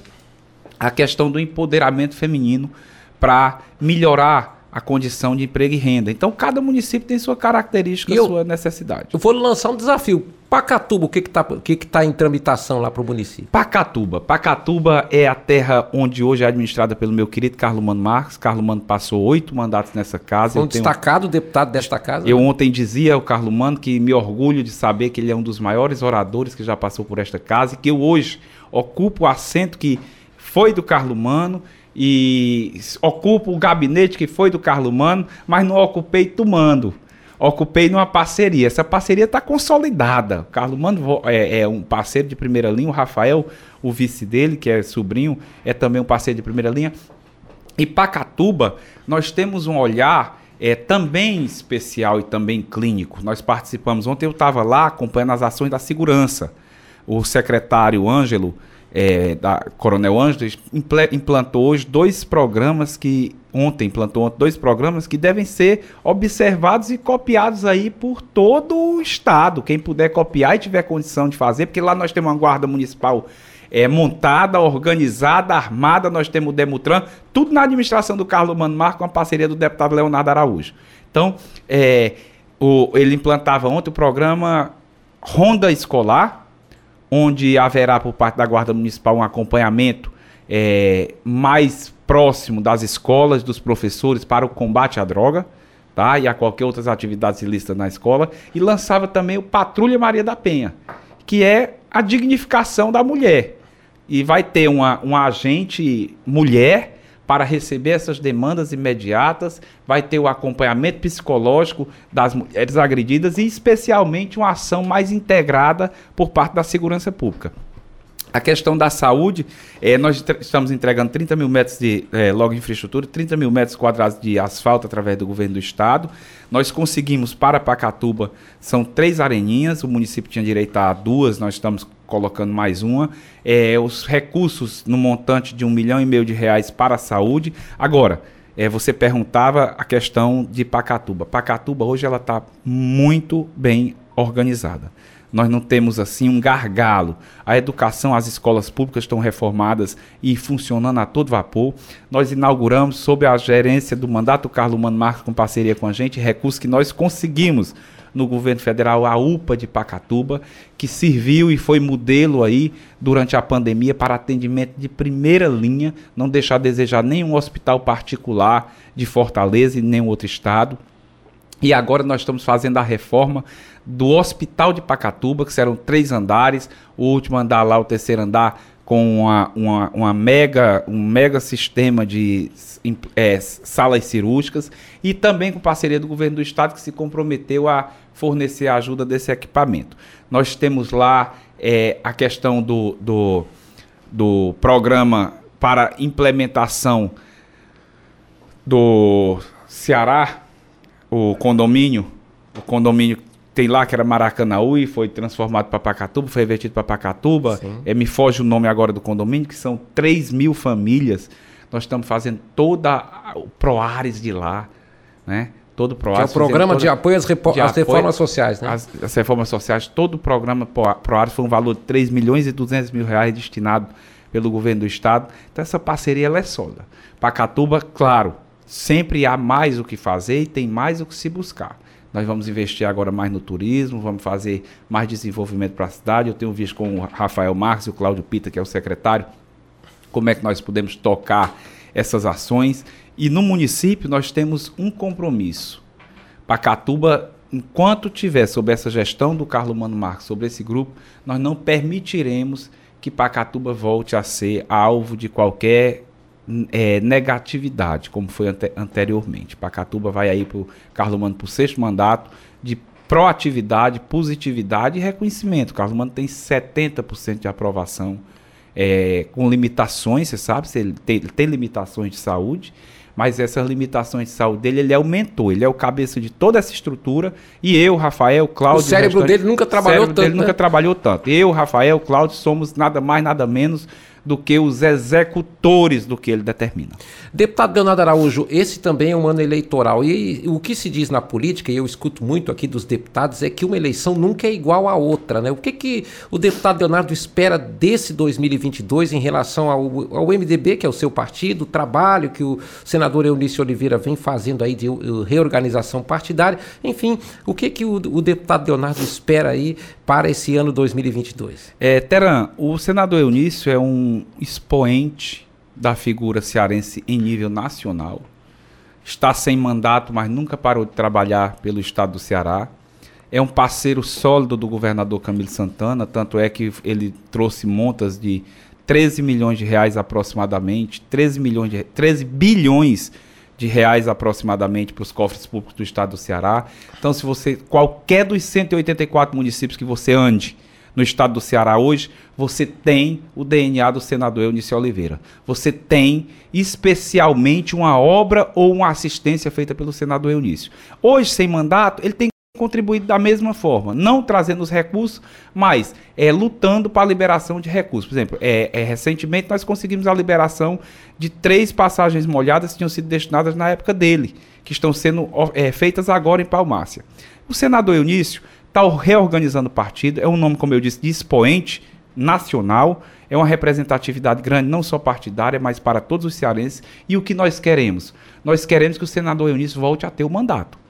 a questão do empoderamento feminino para melhorar a condição de emprego e renda. Então, cada município tem sua característica, E eu- sua necessidade. Eu vou lançar um desafio. Pacatuba, o que que tá, o que que tá em tramitação lá pro município? Pacatuba. Pacatuba é a terra onde hoje é administrada pelo meu querido Carlos Mano Marques. Carlos Mano passou oito mandatos nessa casa. Foi um Eu tenho- destacado deputado desta casa? Eu ontem dizia ao Carlos Mano que me orgulho de saber que ele é um dos maiores oradores que já passou por esta casa e que eu hoje ocupo o assento que foi do Carlos Mano e ocupo o gabinete que foi do Carlos Mano, mas não ocupei tomando. Ocupei numa parceria. Essa parceria está consolidada. O Carlos Mano é, é um parceiro de primeira linha. O Rafael, o vice dele, que é sobrinho, é também um parceiro de primeira linha. E Pacatuba, nós temos um olhar é, também especial e também clínico. Nós participamos, ontem eu estava lá acompanhando as ações da segurança. O secretário Ângelo, é, da Coronel Ângelo, implantou hoje dois programas que, ontem implantou dois programas que devem ser observados e copiados aí por todo o estado. Quem puder copiar e tiver condição de fazer, porque lá nós temos uma guarda municipal é, montada, organizada, armada, nós temos o Demutran, tudo na administração do Carlos Mano Marco, com a parceria do deputado Leonardo Araújo. Então, é, o- ele implantava ontem o programa Ronda Escolar, onde haverá por parte da Guarda Municipal um acompanhamento é, mais próximo das escolas, dos professores para o combate à droga, tá? E a qualquer outras atividades ilícitas na escola. E lançava também o Patrulha Maria da Penha, que é a dignificação da mulher. E vai ter uma, uma agente mulher para receber essas demandas imediatas, vai ter o acompanhamento psicológico das mulheres agredidas e, especialmente, uma ação mais integrada por parte da segurança pública. A questão da saúde, eh, nós estamos entregando 30 mil metros de eh, logo infraestrutura, 30 mil metros quadrados de asfalto através do governo do estado. Nós conseguimos para Pacatuba, são três areninhas, o município tinha direito a duas, nós estamos colocando mais uma. Eh, os recursos no montante de um milhão e meio de reais para a saúde. Agora, eh, você perguntava a questão de Pacatuba. Pacatuba hoje ela está muito bem organizada. Nós não temos assim um gargalo. A educação, as escolas públicas estão reformadas e funcionando a todo vapor. Nós inauguramos, sob a gerência do mandato Carlos Mano Marques, com parceria com a gente, recursos que nós conseguimos no governo federal, a UPA de Pacatuba, que serviu e foi modelo aí durante a pandemia para atendimento de primeira linha, não deixar a desejar nenhum hospital particular de Fortaleza e nenhum outro estado. E agora nós estamos fazendo a reforma do Hospital de Pacatuba, que serão três andares. O último andar lá, o terceiro andar, com uma, uma, uma mega, um mega sistema de eh, salas cirúrgicas. E também com parceria do governo do estado, que se comprometeu a fornecer a ajuda desse equipamento. Nós temos lá eh, a questão do, do, do programa para implementação do Ceará, o condomínio, o condomínio tem lá que era Maracanaú e foi transformado para Pacatuba, foi revertido para Pacatuba. É, me foge o nome agora do condomínio, que são 3 mil famílias. Nós estamos fazendo toda a- o Proares de lá, né? Todo o Que é o programa de apoio às, de às reformas sociais, né? as, as reformas sociais, todo o programa Pro- Proares foi um valor de 3 milhões e 200 mil reais destinado pelo governo do estado. Então essa parceria é sólida. Pacatuba, claro, sempre há mais o que fazer e tem mais o que se buscar. Nós vamos investir agora mais no turismo, vamos fazer mais desenvolvimento para a cidade. Eu tenho visto com o Rafael Marques e o Cláudio Pita, que é o secretário, como é que nós podemos tocar essas ações. E no município nós temos um compromisso. Pacatuba, enquanto tiver sob essa gestão do Carlos Mano Marques, sobre esse grupo, nós não permitiremos que Pacatuba volte a ser alvo de qualquer eh, negatividade, como foi ante- anteriormente. Pacatuba vai aí para o Carlos Mano para o sexto mandato de proatividade, positividade e reconhecimento. O Carlos Mano tem 70% de aprovação é, com limitações, você sabe, ele tem, ele tem limitações de saúde, mas essas limitações de saúde dele, ele é o mentor, ele é o cabeça de toda essa estrutura, e eu, Rafael, Cláudio... O cérebro restante- dele nunca trabalhou tanto, nunca né? trabalhou tanto. Eu, Rafael, Cláudio, somos nada mais, nada menos do que os executores do que ele determina. Deputado Leonardo Araújo, esse também é um ano eleitoral. E, o que se diz na política, e eu escuto muito aqui dos deputados, é que uma eleição nunca é igual à outra. Né? O que, que o deputado Leonardo espera desse 2022 em relação ao, ao MDB, que é o seu partido, o trabalho que o senador Eunício Oliveira vem fazendo aí de uh, reorganização partidária? Enfim, o que, que o, o deputado Leonardo espera aí para esse ano 2022? É, Teran, o senador Eunício é um expoente da figura cearense em nível nacional. Está sem mandato, mas nunca parou de trabalhar pelo estado do Ceará. É um parceiro sólido do governador Camilo Santana, tanto é que ele trouxe montas de 13 milhões de reais aproximadamente, 13 milhões de 13 bilhões de reais aproximadamente para os cofres públicos do estado do Ceará. Então, se você qualquer dos 184 municípios que você ande, no estado do Ceará hoje, você tem o DNA do senador Eunício Oliveira. Você tem especialmente uma obra ou uma assistência feita pelo senador Eunício. Hoje, sem mandato, ele tem contribuído da mesma forma, não trazendo os recursos, mas é, lutando para a liberação de recursos. Por exemplo, é, é, recentemente nós conseguimos a liberação de três passagens molhadas que tinham sido destinadas na época dele, que estão sendo é, feitas agora em Palmácia. O senador Eunício está reorganizando o partido, é um nome, como eu disse, de expoente nacional, é uma representatividade grande, não só partidária, mas para todos os cearenses. E o que nós queremos? Nós queremos que o senador Eunício volte a ter o mandato.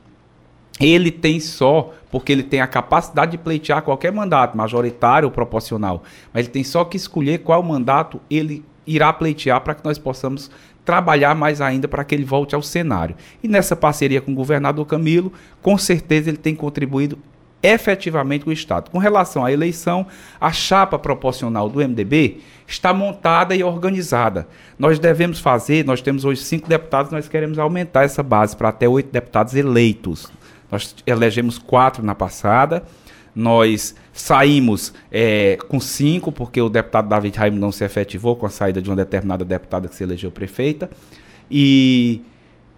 Ele tem só, porque ele tem a capacidade de pleitear qualquer mandato, majoritário ou proporcional, mas ele tem só que escolher qual mandato ele irá pleitear para que nós possamos trabalhar mais ainda para que ele volte ao cenário. E nessa parceria com o governador Camilo, com certeza ele tem contribuído efetivamente com o Estado. Com relação à eleição, a chapa proporcional do MDB está montada e organizada. Nós devemos fazer, nós temos hoje cinco deputados, nós queremos aumentar essa base para até oito deputados eleitos. Nós elegemos quatro na passada, nós saímos é, com cinco, porque o deputado David Raimundo não se efetivou com a saída de uma determinada deputada que se elegeu prefeita. E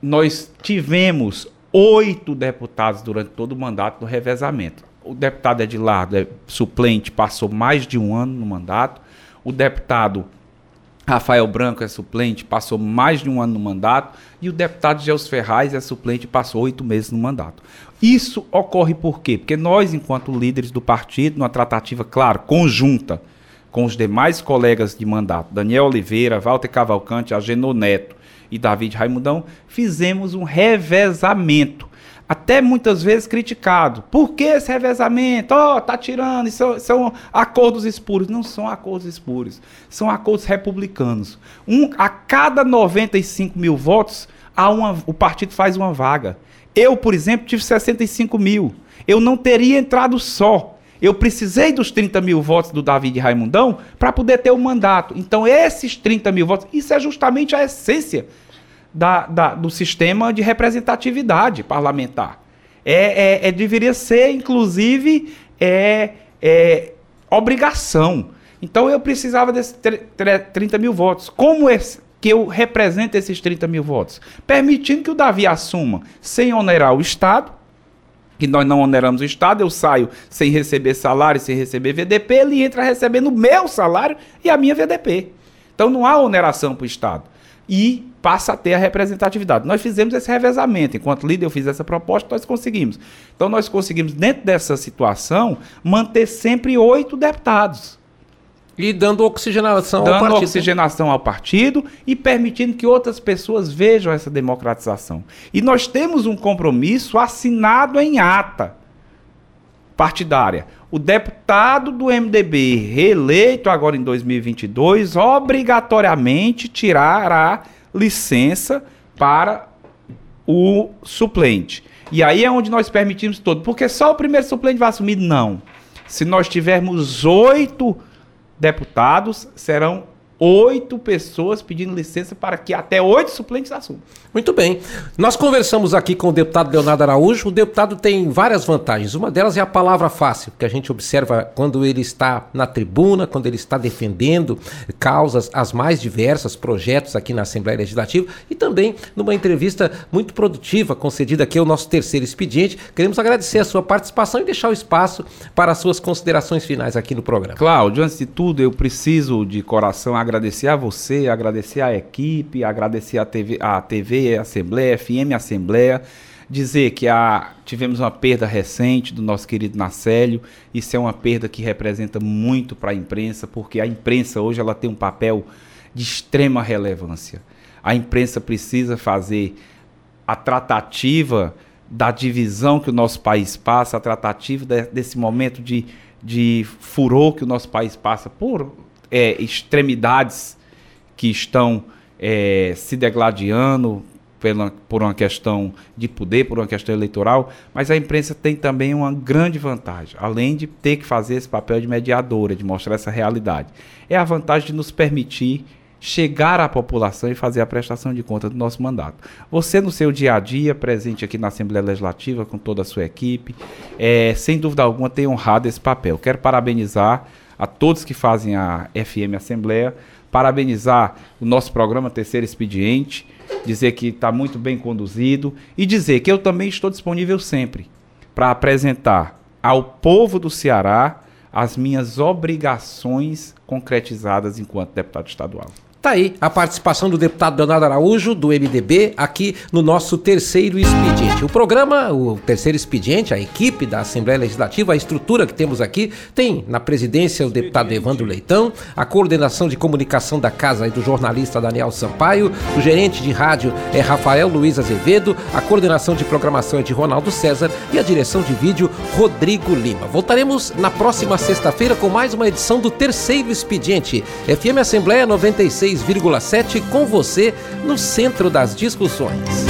nós tivemos oito deputados durante todo o mandato do revezamento. O deputado Edilardo, é suplente, passou mais de um ano no mandato. O deputado Rafael Branco é suplente, passou mais de um ano no mandato. E o deputado Gels Ferraz é suplente, passou oito meses no mandato. Isso ocorre por quê? Porque nós, enquanto líderes do partido, numa tratativa, claro, conjunta com os demais colegas de mandato, Daniel Oliveira, Walter Cavalcante, Agenor Neto, e David Raimundão, fizemos um revezamento. Até muitas vezes criticado. Por que esse revezamento? Ó, oh, tá tirando, isso são acordos espúrios. Não são acordos espúrios. São acordos republicanos. Um, a cada 95 mil votos, há uma, o partido faz uma vaga. Eu, por exemplo, tive 65 mil. Eu não teria entrado só. Eu precisei dos 30 mil votos do David Raimundão para poder ter o mandato. Então, esses 30 mil votos, isso é justamente a essência da, da, do sistema de representatividade parlamentar. É, é, é deveria ser, inclusive, é, é, obrigação. Então, eu precisava desses 30 mil votos. Como esse, que eu represento esses 30 mil votos? Permitindo que o Davi assuma, sem onerar o Estado, que nós não oneramos o Estado, eu saio sem receber salário, sem receber VDP, ele entra recebendo o meu salário e a minha VDP. Então não há oneração para o Estado. E passa a ter a representatividade. Nós fizemos esse revezamento. Enquanto líder, eu fiz essa proposta, nós conseguimos. Então nós conseguimos, dentro dessa situação, manter sempre oito deputados. E dando oxigenação dando ao partido. Dando oxigenação ao partido e permitindo que outras pessoas vejam essa democratização. E nós temos um compromisso assinado em ata partidária. O deputado do MDB reeleito agora em 2022 obrigatoriamente tirará licença para o suplente. E aí é onde nós permitimos todo. Porque só o primeiro suplente vai assumir? Não. Se nós tivermos oito deputados, serão oito pessoas pedindo licença para que até oito suplentes assumam. Muito bem. Nós conversamos aqui com o deputado Leonardo Araújo. O deputado tem várias vantagens. Uma delas é a palavra fácil, que a gente observa quando ele está na tribuna, quando ele está defendendo causas as mais diversas, projetos aqui na Assembleia Legislativa e também numa entrevista muito produtiva concedida aqui ao nosso terceiro expediente. Queremos agradecer a sua participação e deixar o espaço para as suas considerações finais aqui no programa. Cláudio, antes de tudo, eu preciso de coração agradecer a você, agradecer a equipe, agradecer a TV, a TV Assembleia, FM Assembleia, dizer que a, tivemos uma perda recente do nosso querido Nacélio. Isso é uma perda que representa muito para a imprensa, porque a imprensa hoje ela tem um papel de extrema relevância. A imprensa precisa fazer a tratativa da divisão que o nosso país passa, a tratativa de, desse momento de, de furor que o nosso país passa por é, extremidades que estão é, se degladiando pela, por uma questão de poder, por uma questão eleitoral, mas a imprensa tem também uma grande vantagem, além de ter que fazer esse papel de mediadora, de mostrar essa realidade. É a vantagem de nos permitir chegar à população e fazer a prestação de conta do nosso mandato. Você, no seu dia a dia, presente aqui na Assembleia Legislativa com toda a sua equipe, é, sem dúvida alguma tem honrado esse papel. Quero parabenizar a todos que fazem a FM Assembleia, parabenizar o nosso programa Terceiro Expediente, dizer que está muito bem conduzido e dizer que eu também estou disponível sempre para apresentar ao povo do Ceará as minhas obrigações concretizadas enquanto deputado estadual. Tá aí a participação do deputado Leonardo Araújo, do MDB, aqui no nosso terceiro expediente. O programa, o terceiro expediente, a equipe da Assembleia Legislativa, a estrutura que temos aqui, tem na presidência o deputado Evandro Leitão, a coordenação de comunicação da casa e do jornalista Daniel Sampaio, o gerente de rádio é Rafael Luiz Azevedo, a coordenação de programação é de Ronaldo César e a direção de vídeo Rodrigo Lima. Voltaremos na próxima sexta-feira com mais uma edição do terceiro expediente. FM Assembleia 96 106,7 com você no centro das discussões.